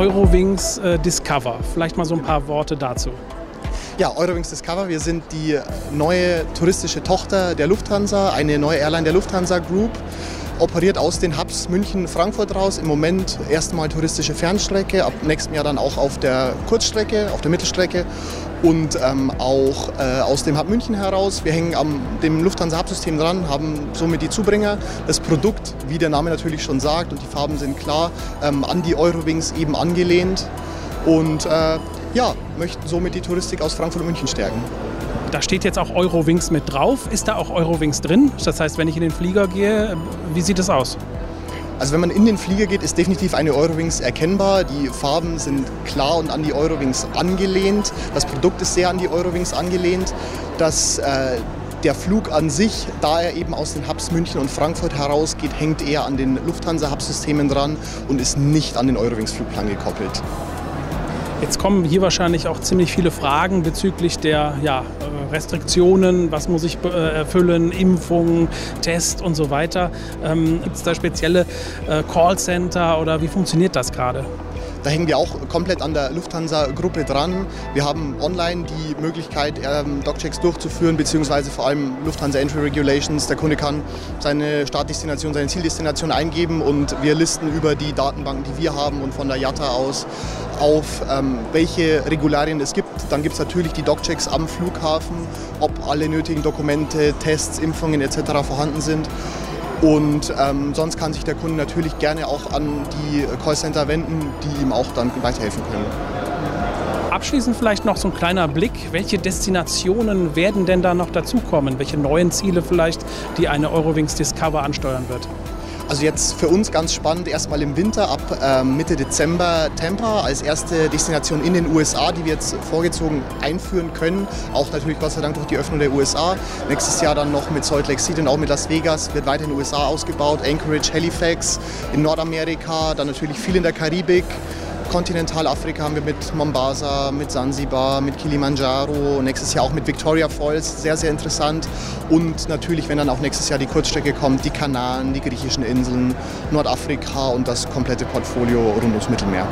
Eurowings äh, Discover. Vielleicht mal so ein paar Worte dazu. Ja, Eurowings Discover, wir sind die neue touristische Tochter der Lufthansa, eine neue Airline der Lufthansa Group operiert aus den Hubs München, Frankfurt raus. Im Moment erstmal touristische Fernstrecke, ab nächstem Jahr dann auch auf der Kurzstrecke, auf der Mittelstrecke und ähm, auch äh, aus dem Hub München heraus. Wir hängen am dem Lufthansa Hub-System dran, haben somit die Zubringer. Das Produkt, wie der Name natürlich schon sagt, und die Farben sind klar, ähm, an die Eurowings eben angelehnt und äh, ja, möchten somit die Touristik aus Frankfurt und München stärken. Da steht jetzt auch Eurowings mit drauf. Ist da auch Eurowings drin? Das heißt, wenn ich in den Flieger gehe, wie sieht es aus? Also wenn man in den Flieger geht, ist definitiv eine Eurowings erkennbar. Die Farben sind klar und an die Eurowings angelehnt. Das Produkt ist sehr an die Eurowings angelehnt. Das, äh, der Flug an sich, da er eben aus den Hubs München und Frankfurt herausgeht, hängt eher an den Lufthansa-Hub-Systemen dran und ist nicht an den Eurowings-Flugplan gekoppelt. Jetzt kommen hier wahrscheinlich auch ziemlich viele Fragen bezüglich der ja, Restriktionen, was muss ich äh, erfüllen, Impfungen, Test und so weiter. Ähm, Gibt es da spezielle äh, Callcenter oder wie funktioniert das gerade? Da hängen wir auch komplett an der Lufthansa-Gruppe dran. Wir haben online die Möglichkeit, ähm, Docchecks durchzuführen, beziehungsweise vor allem Lufthansa Entry Regulations. Der Kunde kann seine Startdestination, seine Zieldestination eingeben und wir listen über die Datenbanken, die wir haben und von der JATA aus auf, ähm, welche Regularien es gibt. Dann gibt es natürlich die Docchecks am Flughafen, ob alle nötigen Dokumente, Tests, Impfungen etc. vorhanden sind. Und ähm, sonst kann sich der Kunde natürlich gerne auch an die Callcenter wenden, die ihm auch dann weiterhelfen können. Abschließend vielleicht noch so ein kleiner Blick. Welche Destinationen werden denn da noch dazukommen? Welche neuen Ziele vielleicht, die eine Eurowings Discover ansteuern wird? Also jetzt für uns ganz spannend, erstmal im Winter ab äh, Mitte Dezember Tampa als erste Destination in den USA, die wir jetzt vorgezogen einführen können. Auch natürlich Gott sei Dank durch die Öffnung der USA. Nächstes Jahr dann noch mit Salt Lake City und auch mit Las Vegas wird weiter in den USA ausgebaut. Anchorage, Halifax in Nordamerika, dann natürlich viel in der Karibik. Kontinentalafrika haben wir mit Mombasa, mit Sansibar, mit Kilimanjaro, nächstes Jahr auch mit Victoria Falls, sehr, sehr interessant. Und natürlich, wenn dann auch nächstes Jahr die Kurzstrecke kommt, die Kanaren, die griechischen Inseln, Nordafrika und das komplette Portfolio rund ums Mittelmeer.